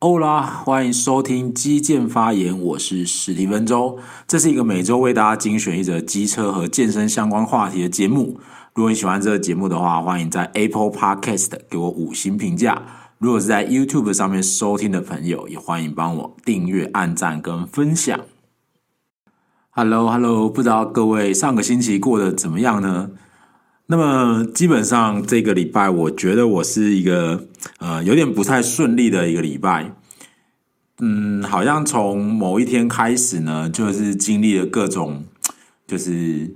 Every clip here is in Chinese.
欧啦，欢迎收听基建发言，我是史蒂芬周。这是一个每周为大家精选一则机车和健身相关话题的节目。如果你喜欢这个节目的话，欢迎在 Apple Podcast 给我五星评价。如果是在 YouTube 上面收听的朋友，也欢迎帮我订阅、按赞跟分享。Hello，Hello，不知道各位上个星期过得怎么样呢？那么基本上这个礼拜，我觉得我是一个呃有点不太顺利的一个礼拜。嗯，好像从某一天开始呢，就是经历了各种就是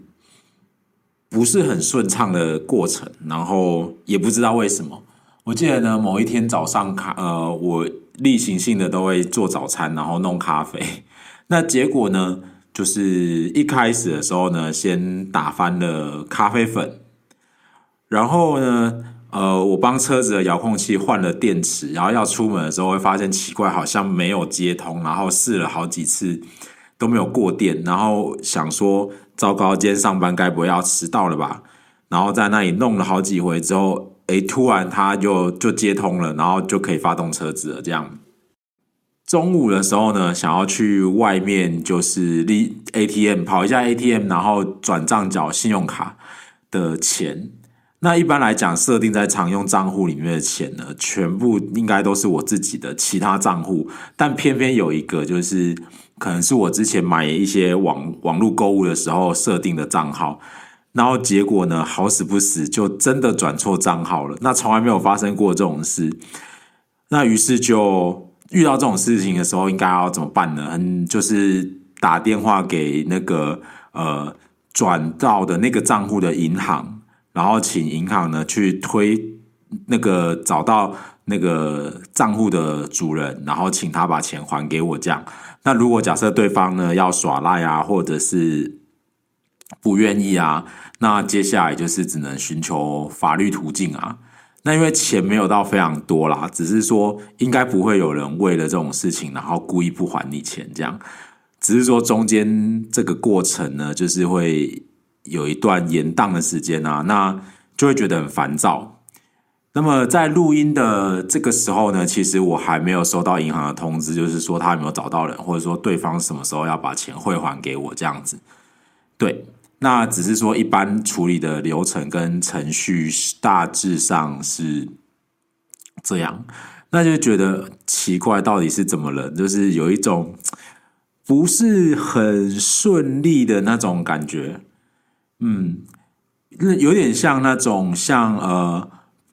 不是很顺畅的过程，然后也不知道为什么。我记得呢，某一天早上咖呃，我例行性的都会做早餐，然后弄咖啡。那结果呢，就是一开始的时候呢，先打翻了咖啡粉。然后呢，呃，我帮车子的遥控器换了电池，然后要出门的时候会发现奇怪，好像没有接通，然后试了好几次都没有过电，然后想说糟糕，今天上班该不会要迟到了吧？然后在那里弄了好几回之后，诶，突然它就就接通了，然后就可以发动车子了。这样，中午的时候呢，想要去外面就是立 ATM 跑一下 ATM，然后转账缴信用卡的钱。那一般来讲，设定在常用账户里面的钱呢，全部应该都是我自己的其他账户，但偏偏有一个就是，可能是我之前买一些网网络购物的时候设定的账号，然后结果呢，好死不死就真的转错账号了。那从来没有发生过这种事，那于是就遇到这种事情的时候，应该要怎么办呢？嗯，就是打电话给那个呃转到的那个账户的银行。然后请银行呢去推那个找到那个账户的主人，然后请他把钱还给我。这样，那如果假设对方呢要耍赖啊，或者是不愿意啊，那接下来就是只能寻求法律途径啊。那因为钱没有到非常多啦，只是说应该不会有人为了这种事情，然后故意不还你钱这样。只是说中间这个过程呢，就是会。有一段延宕的时间啊，那就会觉得很烦躁。那么在录音的这个时候呢，其实我还没有收到银行的通知，就是说他有没有找到人，或者说对方什么时候要把钱汇还给我这样子。对，那只是说一般处理的流程跟程序大致上是这样，那就觉得奇怪，到底是怎么了？就是有一种不是很顺利的那种感觉。嗯，那有点像那种像呃，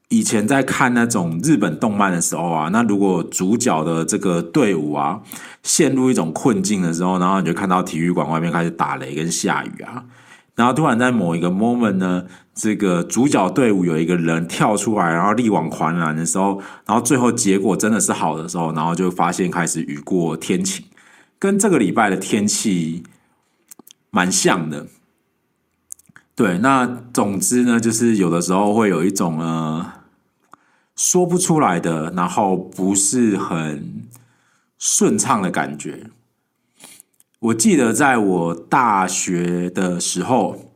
以前在看那种日本动漫的时候啊，那如果主角的这个队伍啊陷入一种困境的时候，然后你就看到体育馆外面开始打雷跟下雨啊，然后突然在某一个 moment 呢，这个主角队伍有一个人跳出来，然后力挽狂澜的时候，然后最后结果真的是好的时候，然后就发现开始雨过天晴，跟这个礼拜的天气蛮像的。对，那总之呢，就是有的时候会有一种呃说不出来的，然后不是很顺畅的感觉。我记得在我大学的时候，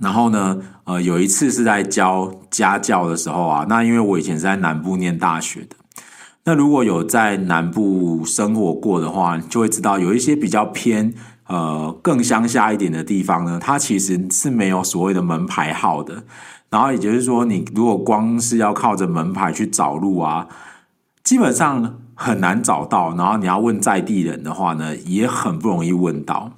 然后呢，呃，有一次是在教家教的时候啊，那因为我以前是在南部念大学的，那如果有在南部生活过的话，就会知道有一些比较偏。呃，更乡下一点的地方呢，它其实是没有所谓的门牌号的。然后也就是说，你如果光是要靠着门牌去找路啊，基本上很难找到。然后你要问在地人的话呢，也很不容易问到。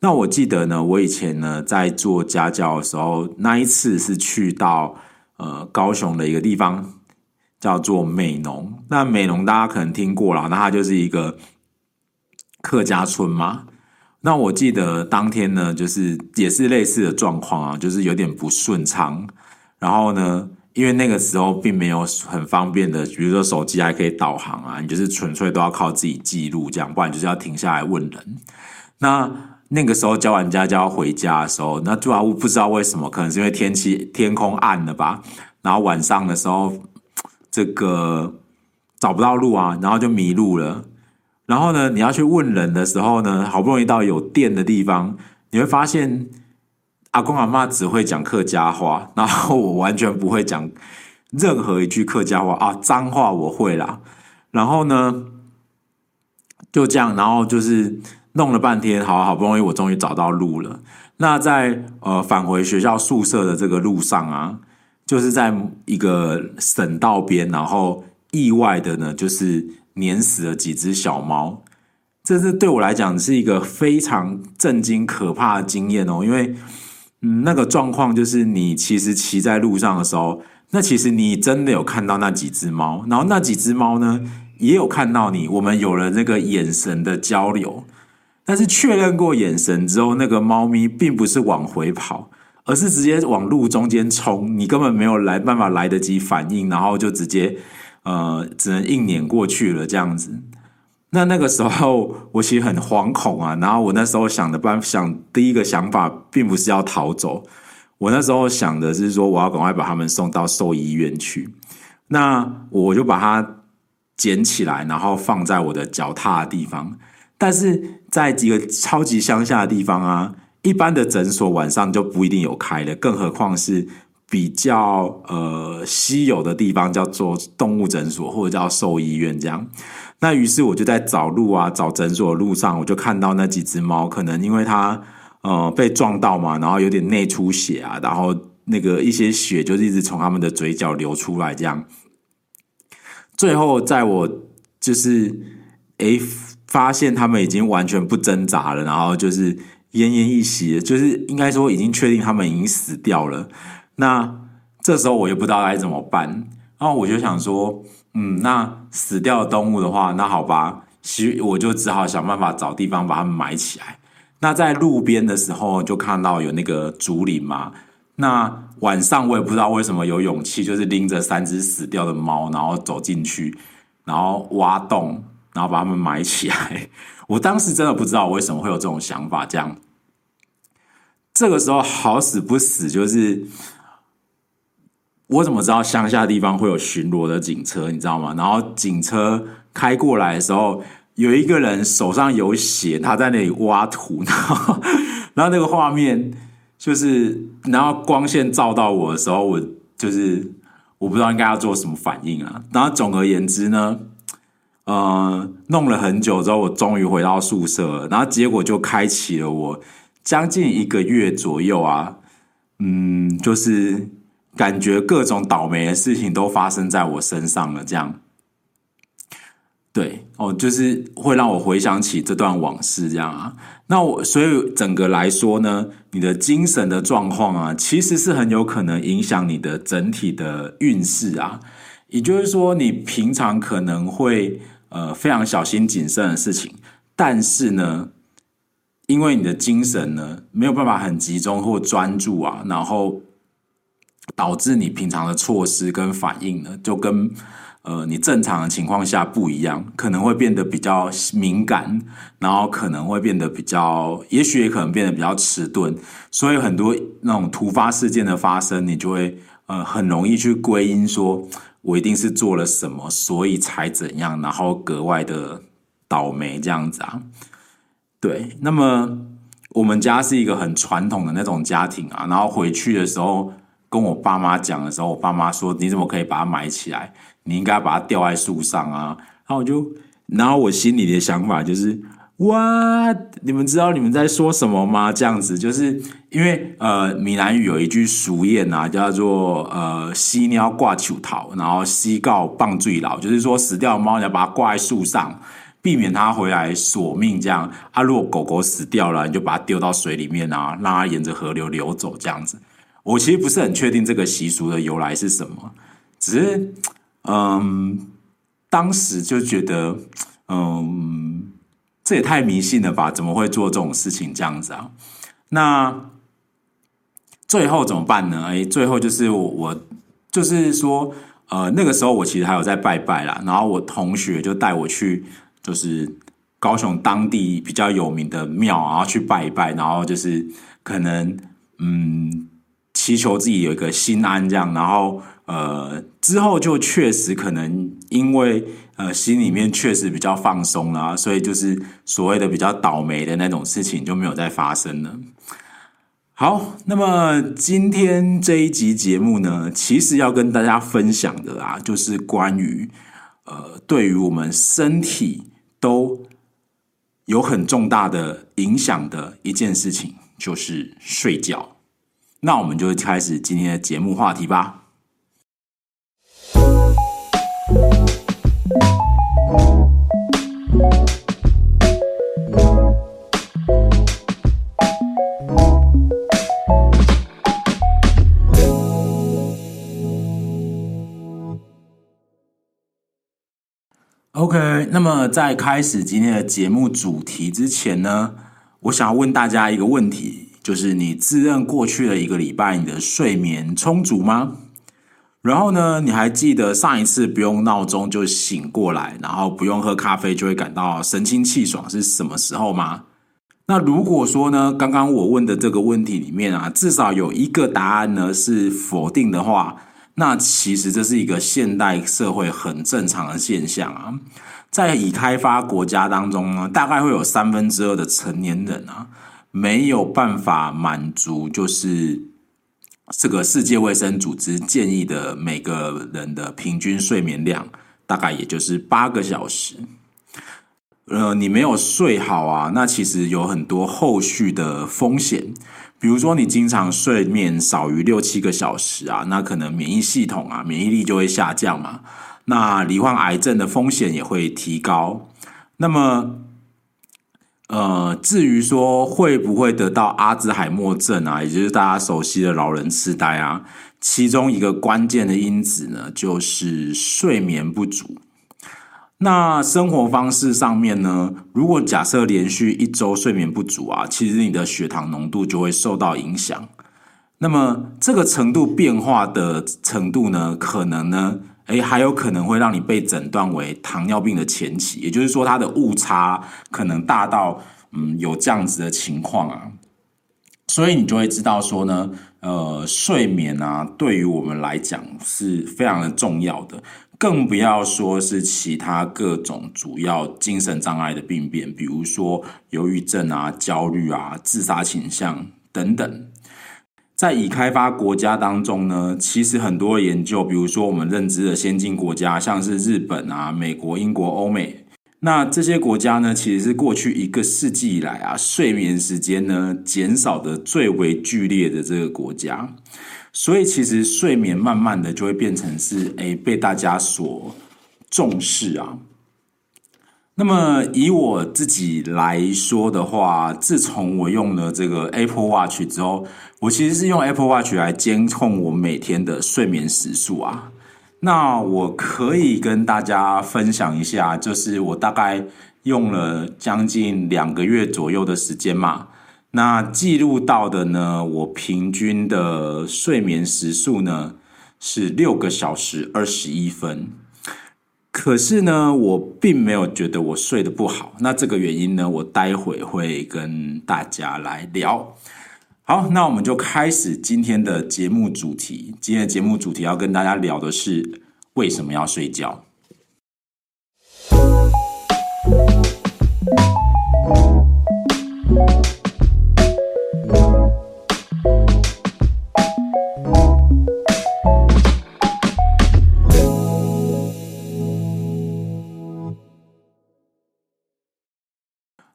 那我记得呢，我以前呢在做家教的时候，那一次是去到呃高雄的一个地方，叫做美浓。那美浓大家可能听过了，那它就是一个客家村嘛。那我记得当天呢，就是也是类似的状况啊，就是有点不顺畅。然后呢，因为那个时候并没有很方便的，比如说手机还可以导航啊，你就是纯粹都要靠自己记录这样，不然就是要停下来问人。那那个时候教完家教回家的时候，那主要不知道为什么，可能是因为天气天空暗了吧，然后晚上的时候这个找不到路啊，然后就迷路了。然后呢，你要去问人的时候呢，好不容易到有电的地方，你会发现阿公阿妈只会讲客家话，然后我完全不会讲任何一句客家话啊，脏话我会啦。然后呢，就这样，然后就是弄了半天，好好不容易我终于找到路了。那在呃返回学校宿舍的这个路上啊，就是在一个省道边，然后意外的呢，就是碾死了几只小猫。这是对我来讲是一个非常震惊、可怕的经验哦，因为嗯，那个状况就是你其实骑在路上的时候，那其实你真的有看到那几只猫，然后那几只猫呢也有看到你，我们有了那个眼神的交流，但是确认过眼神之后，那个猫咪并不是往回跑，而是直接往路中间冲，你根本没有来办法来得及反应，然后就直接呃，只能硬撵过去了这样子。那那个时候，我其实很惶恐啊。然后我那时候想的办想第一个想法，并不是要逃走。我那时候想的是说，我要赶快把他们送到兽医院去。那我就把它捡起来，然后放在我的脚踏的地方。但是在几个超级乡下的地方啊，一般的诊所晚上就不一定有开的，更何况是比较呃稀有的地方，叫做动物诊所或者叫兽医院这样。那于是我就在找路啊，找诊所的路上，我就看到那几只猫，可能因为它呃被撞到嘛，然后有点内出血啊，然后那个一些血就是一直从他们的嘴角流出来，这样。最后在我就是诶发现他们已经完全不挣扎了，然后就是奄奄一息，就是应该说已经确定他们已经死掉了。那这时候我也不知道该怎么办，然后我就想说。嗯，那死掉的动物的话，那好吧，其我就只好想办法找地方把它们埋起来。那在路边的时候，就看到有那个竹林嘛。那晚上我也不知道为什么有勇气，就是拎着三只死掉的猫，然后走进去，然后挖洞，然后把它们埋起来。我当时真的不知道为什么会有这种想法。这样，这个时候好死不死就是。我怎么知道乡下地方会有巡逻的警车？你知道吗？然后警车开过来的时候，有一个人手上有血，他在那里挖土，然后，然后那个画面就是，然后光线照到我的时候，我就是我不知道应该要做什么反应啊。然后总而言之呢，呃，弄了很久之后，我终于回到宿舍，然后结果就开启了我将近一个月左右啊，嗯，就是。感觉各种倒霉的事情都发生在我身上了，这样，对哦，就是会让我回想起这段往事，这样啊。那我所以整个来说呢，你的精神的状况啊，其实是很有可能影响你的整体的运势啊。也就是说，你平常可能会呃非常小心谨慎的事情，但是呢，因为你的精神呢没有办法很集中或专注啊，然后。导致你平常的措施跟反应呢，就跟呃你正常的情况下不一样，可能会变得比较敏感，然后可能会变得比较，也许也可能变得比较迟钝。所以很多那种突发事件的发生，你就会呃很容易去归因说，我一定是做了什么，所以才怎样，然后格外的倒霉这样子啊。对，那么我们家是一个很传统的那种家庭啊，然后回去的时候。跟我爸妈讲的时候，我爸妈说：“你怎么可以把它埋起来？你应该把它吊在树上啊！”然后我就，然后我心里的想法就是：“哇，你们知道你们在说什么吗？”这样子，就是因为呃，闽南语有一句俗谚啊，叫做“呃，死猫挂树头，然后死狗棒坠老”，就是说死掉的猫你要把它挂在树上，避免它回来索命。这样啊，如果狗狗死掉了，你就把它丢到水里面啊，让它沿着河流流走，这样子。我其实不是很确定这个习俗的由来是什么，只是，嗯，当时就觉得，嗯，这也太迷信了吧？怎么会做这种事情这样子啊？那最后怎么办呢？哎，最后就是我，就是说，呃，那个时候我其实还有在拜拜啦，然后我同学就带我去，就是高雄当地比较有名的庙，然后去拜一拜，然后就是可能，嗯。祈求自己有一个心安，这样，然后呃，之后就确实可能因为呃心里面确实比较放松啦，所以就是所谓的比较倒霉的那种事情就没有再发生了。好，那么今天这一集节目呢，其实要跟大家分享的啊，就是关于呃，对于我们身体都有很重大的影响的一件事情，就是睡觉。那我们就开始今天的节目话题吧。OK，那么在开始今天的节目主题之前呢，我想要问大家一个问题，就是你自认过去的一个礼拜你的睡眠充足吗？然后呢，你还记得上一次不用闹钟就醒过来，然后不用喝咖啡就会感到神清气爽是什么时候吗？那如果说呢，刚刚我问的这个问题里面啊，至少有一个答案呢是否定的话，那其实这是一个现代社会很正常的现象啊。在已开发国家当中呢，大概会有三分之二的成年人啊，没有办法满足就是。这个世界卫生组织建议的每个人的平均睡眠量，大概也就是八个小时。呃，你没有睡好啊，那其实有很多后续的风险，比如说你经常睡眠少于六七个小时啊，那可能免疫系统啊，免疫力就会下降嘛，那罹患癌症的风险也会提高。那么。呃，至于说会不会得到阿兹海默症啊，也就是大家熟悉的老人痴呆啊，其中一个关键的因子呢，就是睡眠不足。那生活方式上面呢，如果假设连续一周睡眠不足啊，其实你的血糖浓度就会受到影响。那么这个程度变化的程度呢，可能呢。诶，还有可能会让你被诊断为糖尿病的前期，也就是说，它的误差可能大到嗯有这样子的情况啊，所以你就会知道说呢，呃，睡眠啊，对于我们来讲是非常的重要的，更不要说是其他各种主要精神障碍的病变，比如说忧郁症啊、焦虑啊、自杀倾向等等。在已开发国家当中呢，其实很多研究，比如说我们认知的先进国家，像是日本啊、美国、英国、欧美，那这些国家呢，其实是过去一个世纪以来啊，睡眠时间呢减少的最为剧烈的这个国家，所以其实睡眠慢慢的就会变成是诶被大家所重视啊。那么以我自己来说的话，自从我用了这个 Apple Watch 之后，我其实是用 Apple Watch 来监控我每天的睡眠时数啊。那我可以跟大家分享一下，就是我大概用了将近两个月左右的时间嘛。那记录到的呢，我平均的睡眠时数呢是六个小时二十一分。可是呢，我并没有觉得我睡得不好。那这个原因呢，我待会会跟大家来聊。好，那我们就开始今天的节目主题。今天的节目主题要跟大家聊的是为什么要睡觉。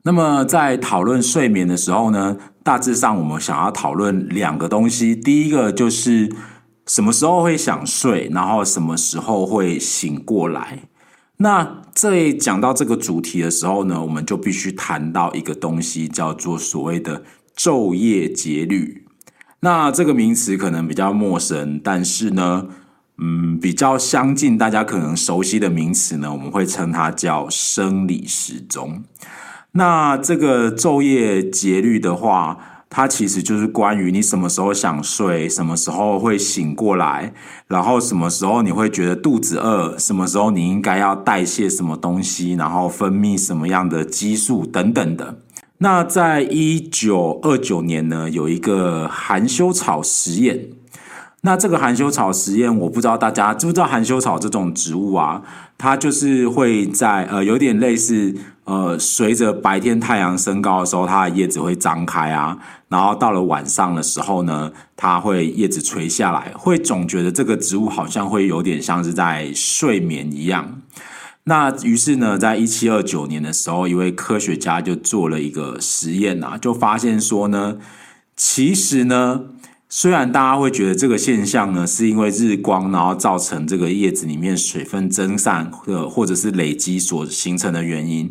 那么在讨论睡眠的时候呢，大致上我们想要讨论两个东西。第一个就是什么时候会想睡，然后什么时候会醒过来。那在讲到这个主题的时候呢，我们就必须谈到一个东西，叫做所谓的昼夜节律。那这个名词可能比较陌生，但是呢，嗯，比较相近，大家可能熟悉的名词呢，我们会称它叫生理时钟。那这个昼夜节律的话，它其实就是关于你什么时候想睡，什么时候会醒过来，然后什么时候你会觉得肚子饿，什么时候你应该要代谢什么东西，然后分泌什么样的激素等等的。那在一九二九年呢，有一个含羞草实验。那这个含羞草实验，我不知道大家知不知道含羞草这种植物啊，它就是会在呃有点类似。呃，随着白天太阳升高的时候，它的叶子会张开啊，然后到了晚上的时候呢，它会叶子垂下来，会总觉得这个植物好像会有点像是在睡眠一样。那于是呢，在一七二九年的时候，一位科学家就做了一个实验啊，就发现说呢，其实呢，虽然大家会觉得这个现象呢，是因为日光然后造成这个叶子里面水分蒸散或或者是累积所形成的原因，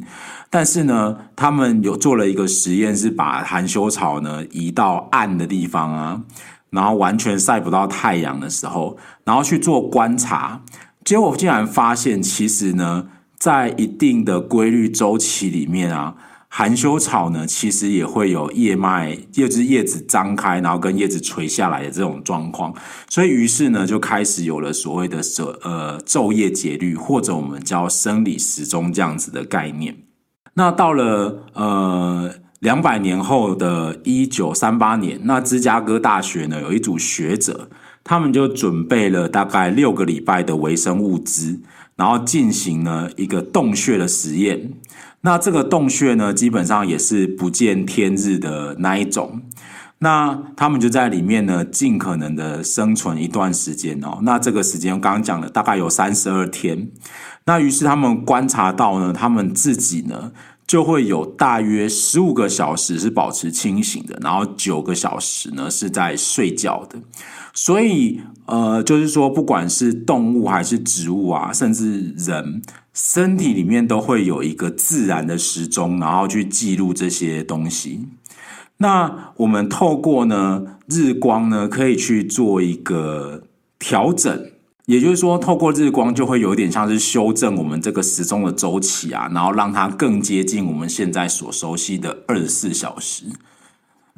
但是呢，他们有做了一个实验，是把含羞草呢移到暗的地方啊，然后完全晒不到太阳的时候，然后去做观察。结果竟然发现，其实呢，在一定的规律周期里面啊，含羞草呢，其实也会有叶脉，就是叶子张开，然后跟叶子垂下来的这种状况。所以，于是呢，就开始有了所谓的“呃昼夜节律”或者我们叫生理时钟这样子的概念。那到了呃两百年后的一九三八年，那芝加哥大学呢，有一组学者。他们就准备了大概六个礼拜的微生物资，然后进行了一个洞穴的实验。那这个洞穴呢，基本上也是不见天日的那一种。那他们就在里面呢，尽可能的生存一段时间哦。那这个时间我刚刚讲了，大概有三十二天。那于是他们观察到呢，他们自己呢，就会有大约十五个小时是保持清醒的，然后九个小时呢是在睡觉的。所以，呃，就是说，不管是动物还是植物啊，甚至人，身体里面都会有一个自然的时钟，然后去记录这些东西。那我们透过呢日光呢，可以去做一个调整，也就是说，透过日光就会有点像是修正我们这个时钟的周期啊，然后让它更接近我们现在所熟悉的二十四小时。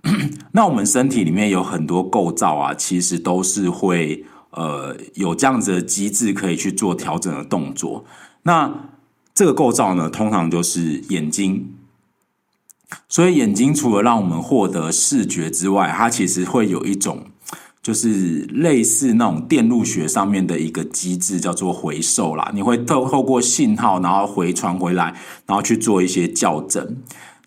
那我们身体里面有很多构造啊，其实都是会呃有这样子的机制可以去做调整的动作。那这个构造呢，通常就是眼睛。所以眼睛除了让我们获得视觉之外，它其实会有一种就是类似那种电路学上面的一个机制，叫做回收啦。你会透透过信号，然后回传回来，然后去做一些校正。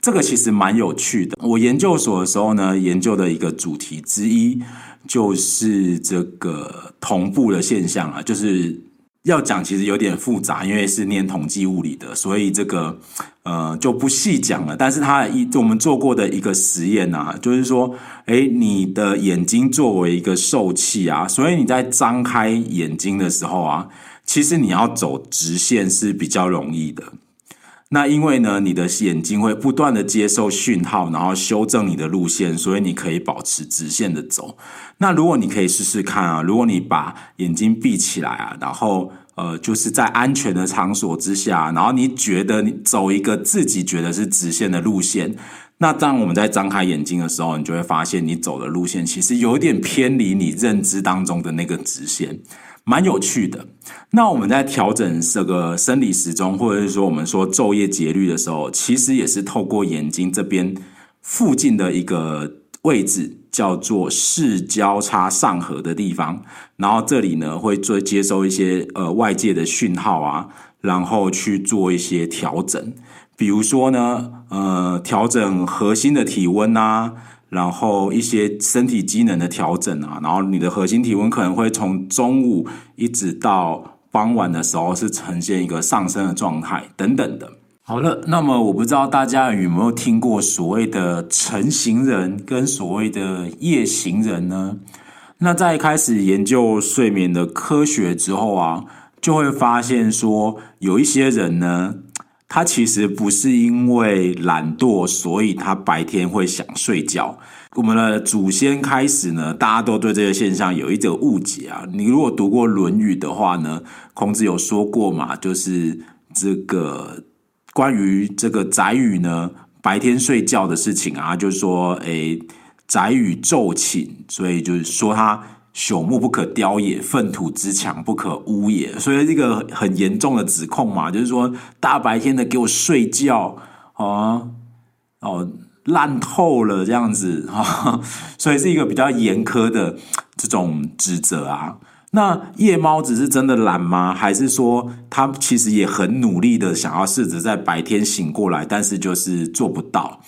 这个其实蛮有趣的。我研究所的时候呢，研究的一个主题之一就是这个同步的现象啊。就是要讲，其实有点复杂，因为是念统计物理的，所以这个呃就不细讲了。但是它一我们做过的一个实验啊，就是说，诶，你的眼睛作为一个受器啊，所以你在张开眼睛的时候啊，其实你要走直线是比较容易的。那因为呢，你的眼睛会不断的接受讯号，然后修正你的路线，所以你可以保持直线的走。那如果你可以试试看啊，如果你把眼睛闭起来啊，然后呃，就是在安全的场所之下，然后你觉得你走一个自己觉得是直线的路线，那当我们在张开眼睛的时候，你就会发现你走的路线其实有点偏离你认知当中的那个直线。蛮有趣的。那我们在调整这个生理时钟，或者是说我们说昼夜节律的时候，其实也是透过眼睛这边附近的一个位置，叫做视交叉上核的地方。然后这里呢会做接收一些呃外界的讯号啊，然后去做一些调整。比如说呢，呃，调整核心的体温啊。然后一些身体机能的调整啊，然后你的核心体温可能会从中午一直到傍晚的时候是呈现一个上升的状态等等的。好了，那么我不知道大家有没有听过所谓的晨型人跟所谓的夜行人呢？那在开始研究睡眠的科学之后啊，就会发现说有一些人呢。他其实不是因为懒惰，所以他白天会想睡觉。我们的祖先开始呢，大家都对这个现象有一种误解啊。你如果读过《论语》的话呢，孔子有说过嘛，就是这个关于这个宰予呢白天睡觉的事情啊，就是说，诶，宰予昼寝，所以就是说他。朽木不可雕也，粪土之墙不可污也。所以这个很严重的指控嘛，就是说大白天的给我睡觉啊，哦，烂透了这样子啊，所以是一个比较严苛的这种指责啊。那夜猫子是真的懒吗？还是说他其实也很努力的想要试着在白天醒过来，但是就是做不到？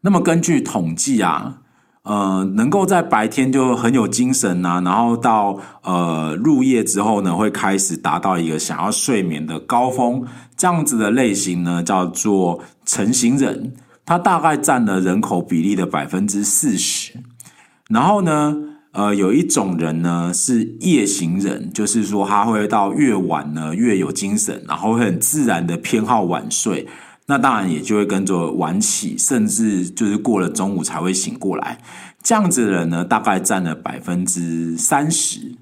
那么根据统计啊。呃，能够在白天就很有精神啊，然后到呃入夜之后呢，会开始达到一个想要睡眠的高峰，这样子的类型呢，叫做晨型人，它大概占了人口比例的百分之四十。然后呢，呃，有一种人呢是夜型人，就是说他会到越晚呢越有精神，然后会很自然的偏好晚睡。那当然也就会跟着晚起，甚至就是过了中午才会醒过来。这样子的人呢，大概占了百分之三十。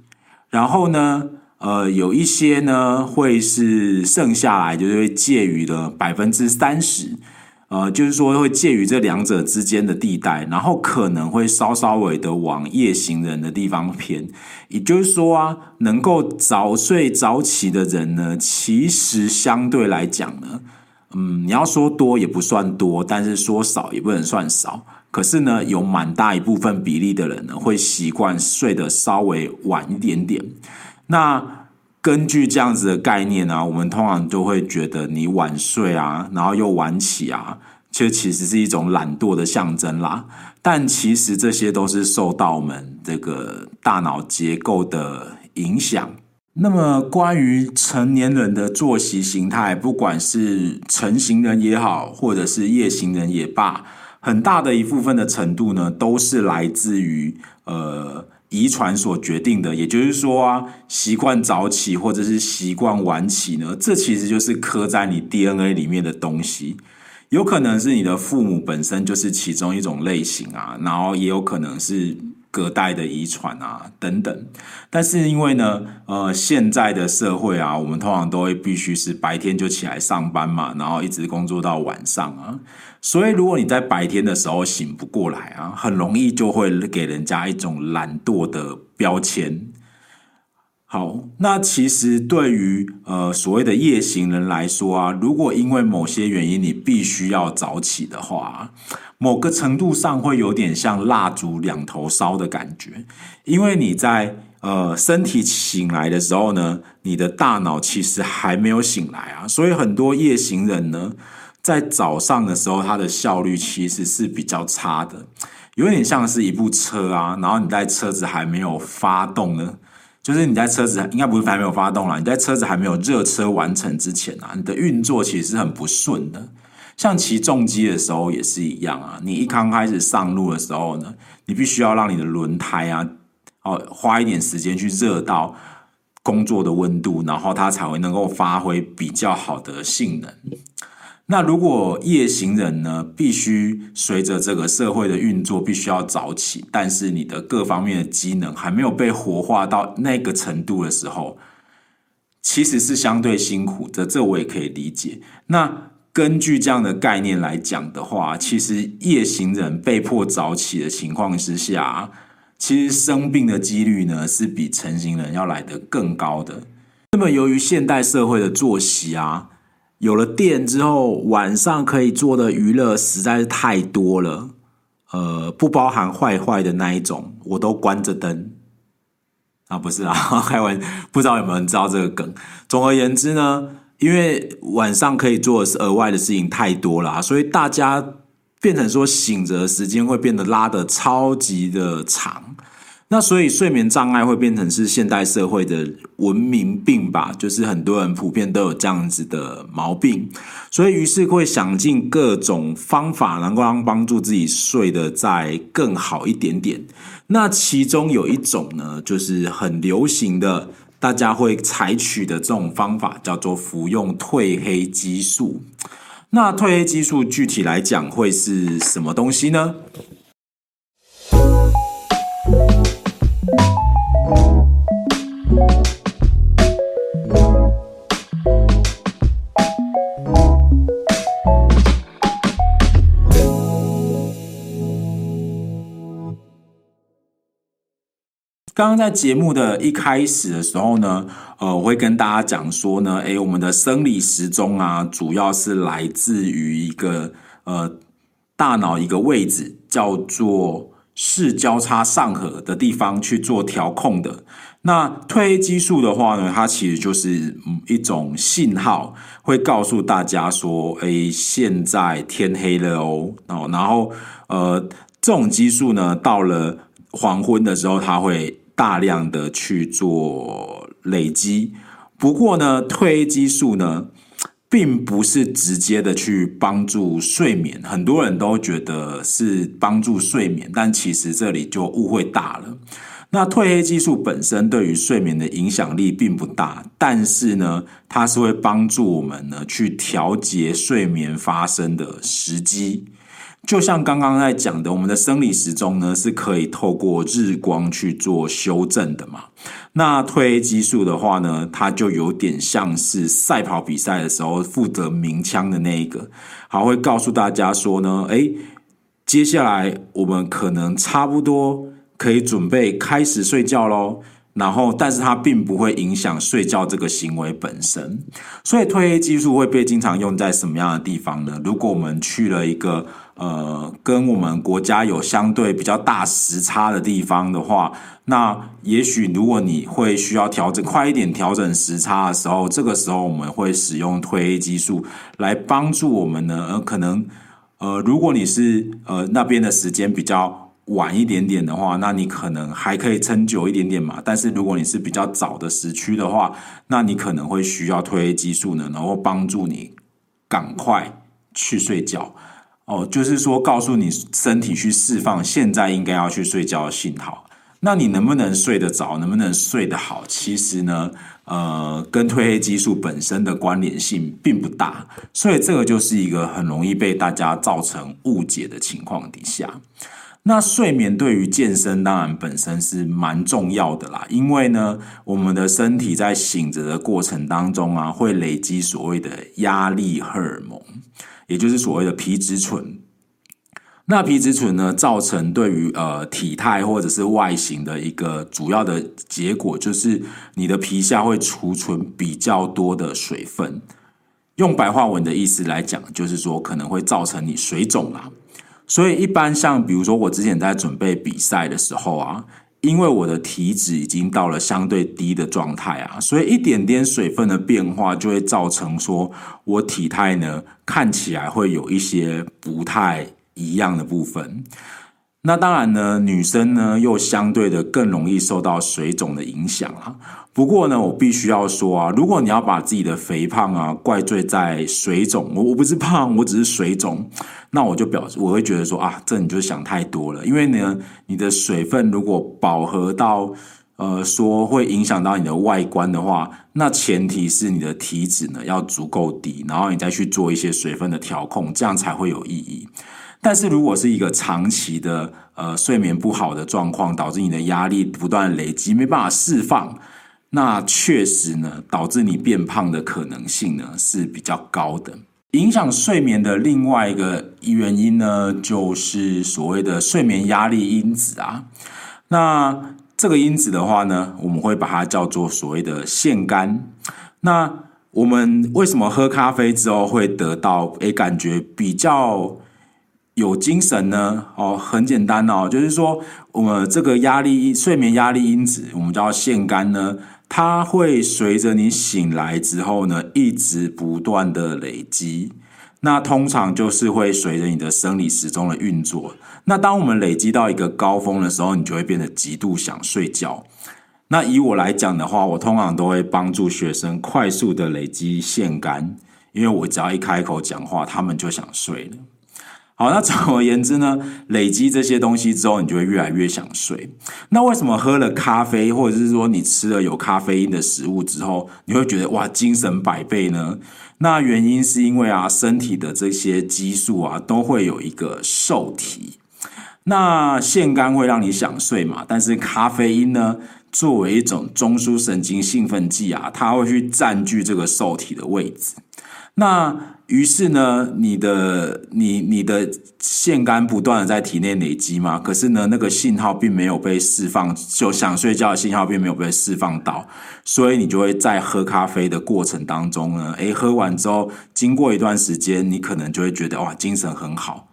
然后呢，呃，有一些呢会是剩下来，就是介于了百分之三十，呃，就是说会介于这两者之间的地带，然后可能会稍稍微的往夜行人的地方偏。也就是说啊，能够早睡早起的人呢，其实相对来讲呢。嗯，你要说多也不算多，但是说少也不能算少。可是呢，有蛮大一部分比例的人呢，会习惯睡得稍微晚一点点。那根据这样子的概念呢，我们通常就会觉得你晚睡啊，然后又晚起啊，其实其实是一种懒惰的象征啦。但其实这些都是受到我们这个大脑结构的影响。那么，关于成年人的作息形态，不管是晨型人也好，或者是夜行人也罢，很大的一部分的程度呢，都是来自于呃遗传所决定的。也就是说啊，习惯早起或者是习惯晚起呢，这其实就是刻在你 DNA 里面的东西。有可能是你的父母本身就是其中一种类型啊，然后也有可能是。隔代的遗传啊，等等，但是因为呢，呃，现在的社会啊，我们通常都会必须是白天就起来上班嘛，然后一直工作到晚上啊，所以如果你在白天的时候醒不过来啊，很容易就会给人家一种懒惰的标签。好，那其实对于呃所谓的夜行人来说啊，如果因为某些原因你必须要早起的话，某个程度上会有点像蜡烛两头烧的感觉，因为你在呃身体醒来的时候呢，你的大脑其实还没有醒来啊，所以很多夜行人呢，在早上的时候，他的效率其实是比较差的，有点像是一部车啊，然后你在车子还没有发动呢。就是你在车子应该不是还没有发动啦，你在车子还没有热车完成之前啊，你的运作其实是很不顺的。像骑重机的时候也是一样啊，你一刚开始上路的时候呢，你必须要让你的轮胎啊，哦，花一点时间去热到工作的温度，然后它才会能够发挥比较好的性能。那如果夜行人呢，必须随着这个社会的运作，必须要早起，但是你的各方面的机能还没有被活化到那个程度的时候，其实是相对辛苦的，这我也可以理解。那根据这样的概念来讲的话，其实夜行人被迫早起的情况之下，其实生病的几率呢，是比晨型人要来得更高的。那么由于现代社会的作息啊。有了电之后，晚上可以做的娱乐实在是太多了，呃，不包含坏坏的那一种，我都关着灯啊，不是啊，开玩笑，不知道有没有人知道这个梗。总而言之呢，因为晚上可以做的是额外的事情太多了，所以大家变成说醒着的时间会变得拉的超级的长。那所以睡眠障碍会变成是现代社会的文明病吧，就是很多人普遍都有这样子的毛病，所以于是会想尽各种方法，能够让帮助自己睡得再更好一点点。那其中有一种呢，就是很流行的，大家会采取的这种方法，叫做服用褪黑激素。那褪黑激素具体来讲会是什么东西呢？刚刚在节目的一开始的时候呢，呃，我会跟大家讲说呢，诶，我们的生理时钟啊，主要是来自于一个呃大脑一个位置，叫做视交叉上核的地方去做调控的。那褪黑激素的话呢，它其实就是一种信号，会告诉大家说，诶，现在天黑了哦，哦，然后呃。这种激素呢，到了黄昏的时候，它会大量的去做累积。不过呢，褪黑激素呢，并不是直接的去帮助睡眠。很多人都觉得是帮助睡眠，但其实这里就误会大了。那褪黑激素本身对于睡眠的影响力并不大，但是呢，它是会帮助我们呢去调节睡眠发生的时机。就像刚刚在讲的，我们的生理时钟呢是可以透过日光去做修正的嘛。那褪黑激素的话呢，它就有点像是赛跑比赛的时候负责鸣枪的那一个，好，会告诉大家说呢，诶，接下来我们可能差不多。可以准备开始睡觉喽，然后，但是它并不会影响睡觉这个行为本身。所以，褪黑激素会被经常用在什么样的地方呢？如果我们去了一个呃，跟我们国家有相对比较大时差的地方的话，那也许如果你会需要调整快一点调整时差的时候，这个时候我们会使用褪黑激素来帮助我们呢。呃，可能呃，如果你是呃那边的时间比较。晚一点点的话，那你可能还可以撑久一点点嘛。但是如果你是比较早的时区的话，那你可能会需要褪黑激素呢，然后帮助你赶快去睡觉。哦，就是说告诉你身体去释放现在应该要去睡觉的信号。那你能不能睡得着，能不能睡得好？其实呢，呃，跟褪黑激素本身的关联性并不大。所以这个就是一个很容易被大家造成误解的情况底下。那睡眠对于健身当然本身是蛮重要的啦，因为呢，我们的身体在醒着的过程当中啊，会累积所谓的压力荷尔蒙，也就是所谓的皮质醇。那皮质醇呢，造成对于呃体态或者是外形的一个主要的结果，就是你的皮下会储存比较多的水分。用白话文的意思来讲，就是说可能会造成你水肿啦。所以，一般像比如说，我之前在准备比赛的时候啊，因为我的体脂已经到了相对低的状态啊，所以一点点水分的变化就会造成说我体态呢看起来会有一些不太一样的部分。那当然呢，女生呢又相对的更容易受到水肿的影响啊。不过呢，我必须要说啊，如果你要把自己的肥胖啊怪罪在水肿，我我不是胖，我只是水肿，那我就表示我会觉得说啊，这你就想太多了。因为呢，你的水分如果饱和到呃说会影响到你的外观的话，那前提是你的体脂呢要足够低，然后你再去做一些水分的调控，这样才会有意义。但是如果是一个长期的呃睡眠不好的状况，导致你的压力不断累积，没办法释放，那确实呢，导致你变胖的可能性呢是比较高的。影响睡眠的另外一个原因呢，就是所谓的睡眠压力因子啊。那这个因子的话呢，我们会把它叫做所谓的腺苷。那我们为什么喝咖啡之后会得到诶感觉比较有精神呢？哦，很简单哦，就是说，我们这个压力睡眠压力因子，我们叫腺苷呢，它会随着你醒来之后呢，一直不断的累积。那通常就是会随着你的生理时钟的运作。那当我们累积到一个高峰的时候，你就会变得极度想睡觉。那以我来讲的话，我通常都会帮助学生快速的累积腺苷，因为我只要一开口讲话，他们就想睡了。好，那总而言之呢，累积这些东西之后，你就会越来越想睡。那为什么喝了咖啡，或者是说你吃了有咖啡因的食物之后，你会觉得哇，精神百倍呢？那原因是因为啊，身体的这些激素啊，都会有一个受体。那腺苷会让你想睡嘛，但是咖啡因呢，作为一种中枢神经兴奋剂啊，它会去占据这个受体的位置。那于是呢，你的你你的腺苷不断的在体内累积嘛，可是呢，那个信号并没有被释放，就想睡觉的信号并没有被释放到，所以你就会在喝咖啡的过程当中呢，诶，喝完之后，经过一段时间，你可能就会觉得哇，精神很好，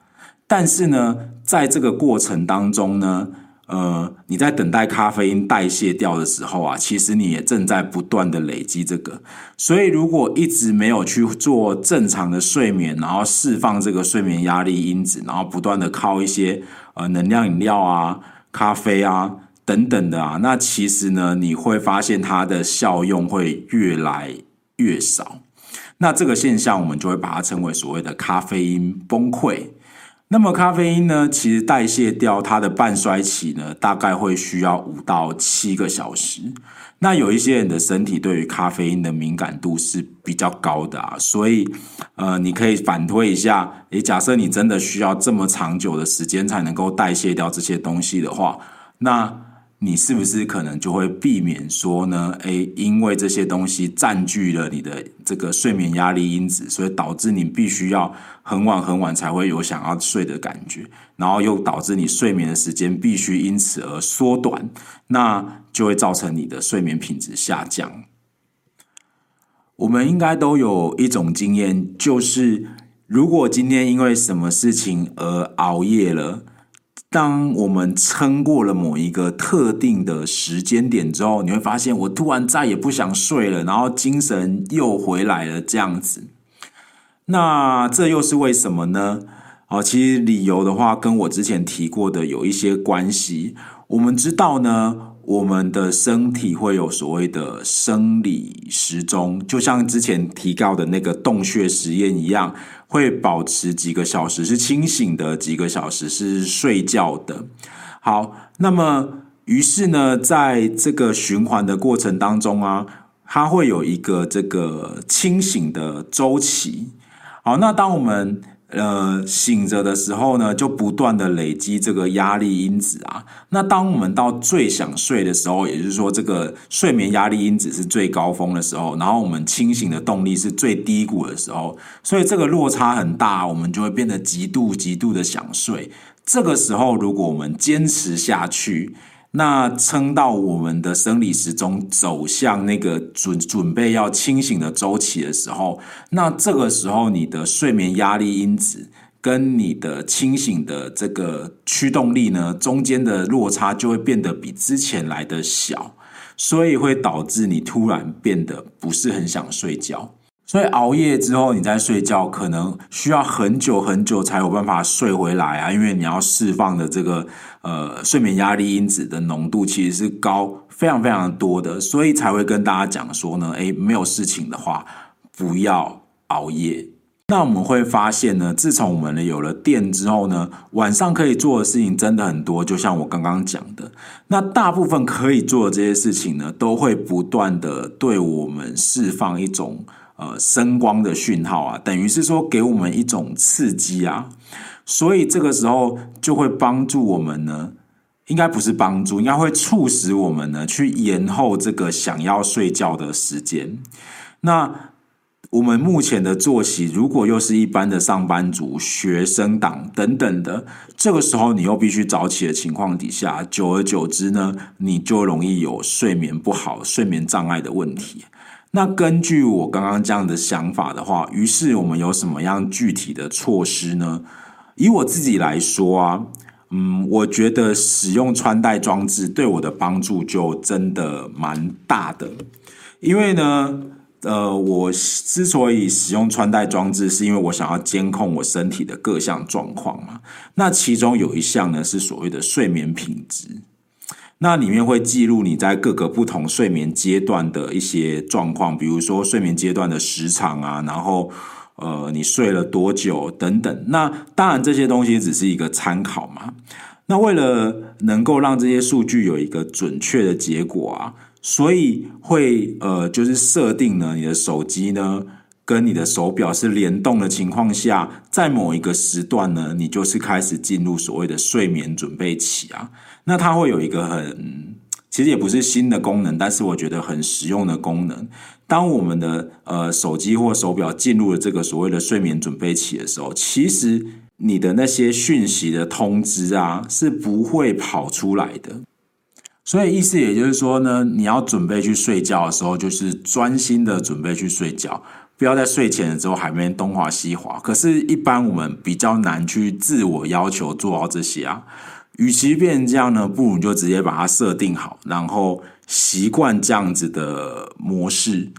但是呢，在这个过程当中呢，呃，你在等待咖啡因代谢掉的时候啊，其实你也正在不断的累积这个。所以，如果一直没有去做正常的睡眠，然后释放这个睡眠压力因子，然后不断的靠一些呃能量饮料啊、咖啡啊等等的啊，那其实呢，你会发现它的效用会越来越少。那这个现象，我们就会把它称为所谓的咖啡因崩溃。那么咖啡因呢，其实代谢掉它的半衰期呢，大概会需要五到七个小时。那有一些人的身体对于咖啡因的敏感度是比较高的啊，所以呃，你可以反推一下，诶，假设你真的需要这么长久的时间才能够代谢掉这些东西的话，那。你是不是可能就会避免说呢？诶，因为这些东西占据了你的这个睡眠压力因子，所以导致你必须要很晚很晚才会有想要睡的感觉，然后又导致你睡眠的时间必须因此而缩短，那就会造成你的睡眠品质下降。我们应该都有一种经验，就是如果今天因为什么事情而熬夜了。当我们撑过了某一个特定的时间点之后，你会发现我突然再也不想睡了，然后精神又回来了，这样子。那这又是为什么呢？哦，其实理由的话，跟我之前提过的有一些关系。我们知道呢。我们的身体会有所谓的生理时钟，就像之前提到的那个洞穴实验一样，会保持几个小时是清醒的，几个小时是睡觉的。好，那么于是呢，在这个循环的过程当中啊，它会有一个这个清醒的周期。好，那当我们呃，醒着的时候呢，就不断的累积这个压力因子啊。那当我们到最想睡的时候，也就是说，这个睡眠压力因子是最高峰的时候，然后我们清醒的动力是最低谷的时候，所以这个落差很大，我们就会变得极度极度的想睡。这个时候，如果我们坚持下去，那撑到我们的生理时钟走向那个准准备要清醒的周期的时候，那这个时候你的睡眠压力因子跟你的清醒的这个驱动力呢，中间的落差就会变得比之前来的小，所以会导致你突然变得不是很想睡觉。所以熬夜之后，你在睡觉可能需要很久很久才有办法睡回来啊，因为你要释放的这个呃睡眠压力因子的浓度其实是高非常非常多的，所以才会跟大家讲说呢，诶，没有事情的话不要熬夜。那我们会发现呢，自从我们有了电之后呢，晚上可以做的事情真的很多，就像我刚刚讲的，那大部分可以做的这些事情呢，都会不断的对我们释放一种。呃，声光的讯号啊，等于是说给我们一种刺激啊，所以这个时候就会帮助我们呢，应该不是帮助，应该会促使我们呢去延后这个想要睡觉的时间。那我们目前的作息，如果又是一般的上班族、学生党等等的，这个时候你又必须早起的情况底下，久而久之呢，你就容易有睡眠不好、睡眠障碍的问题。那根据我刚刚这样的想法的话，于是我们有什么样具体的措施呢？以我自己来说啊，嗯，我觉得使用穿戴装置对我的帮助就真的蛮大的。因为呢，呃，我之所以使用穿戴装置，是因为我想要监控我身体的各项状况嘛。那其中有一项呢，是所谓的睡眠品质。那里面会记录你在各个不同睡眠阶段的一些状况，比如说睡眠阶段的时长啊，然后呃你睡了多久等等。那当然这些东西只是一个参考嘛。那为了能够让这些数据有一个准确的结果啊，所以会呃就是设定呢你的手机呢。跟你的手表是联动的情况下，在某一个时段呢，你就是开始进入所谓的睡眠准备期啊。那它会有一个很，其实也不是新的功能，但是我觉得很实用的功能。当我们的呃手机或手表进入了这个所谓的睡眠准备期的时候，其实你的那些讯息的通知啊，是不会跑出来的。所以意思也就是说呢，你要准备去睡觉的时候，就是专心的准备去睡觉。不要在睡前的时候还没东滑西滑，可是，一般我们比较难去自我要求做到这些啊。与其变成这样呢，不如就直接把它设定好，然后习惯这样子的模式。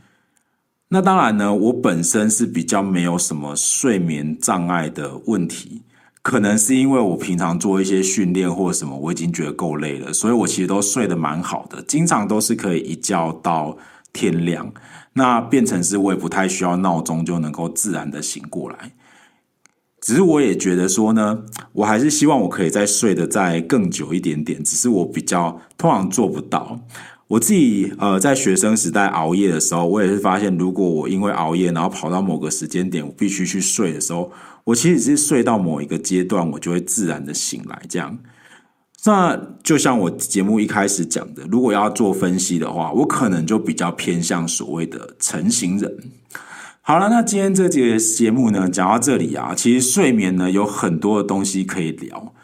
那当然呢，我本身是比较没有什么睡眠障碍的问题，可能是因为我平常做一些训练或什么，我已经觉得够累了，所以我其实都睡得蛮好的，经常都是可以一觉到天亮。那变成是我也不太需要闹钟就能够自然的醒过来。只是我也觉得说呢，我还是希望我可以再睡得再更久一点点。只是我比较通常做不到。我自己呃在学生时代熬夜的时候，我也是发现，如果我因为熬夜然后跑到某个时间点，我必须去睡的时候，我其实是睡到某一个阶段，我就会自然的醒来。这样，那就像我节目一开始讲的，如果要做分析的话，我可能就比较偏向所谓的成型人。好了，那今天这节节目呢，讲到这里啊，其实睡眠呢有很多的东西可以聊。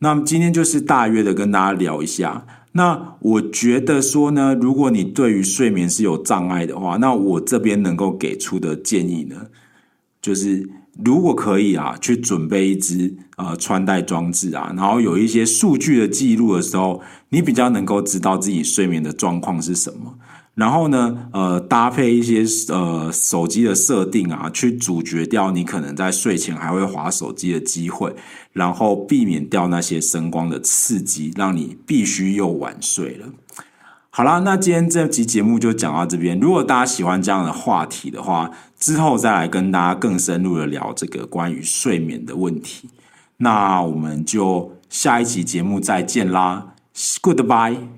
那么今天就是大约的跟大家聊一下。那我觉得说呢，如果你对于睡眠是有障碍的话，那我这边能够给出的建议呢，就是如果可以啊，去准备一支呃穿戴装置啊，然后有一些数据的记录的时候，你比较能够知道自己睡眠的状况是什么。然后呢，呃，搭配一些呃手机的设定啊，去阻绝掉你可能在睡前还会滑手机的机会，然后避免掉那些声光的刺激，让你必须又晚睡了。好啦，那今天这集节目就讲到这边。如果大家喜欢这样的话题的话，之后再来跟大家更深入的聊这个关于睡眠的问题。那我们就下一期节目再见啦，Goodbye。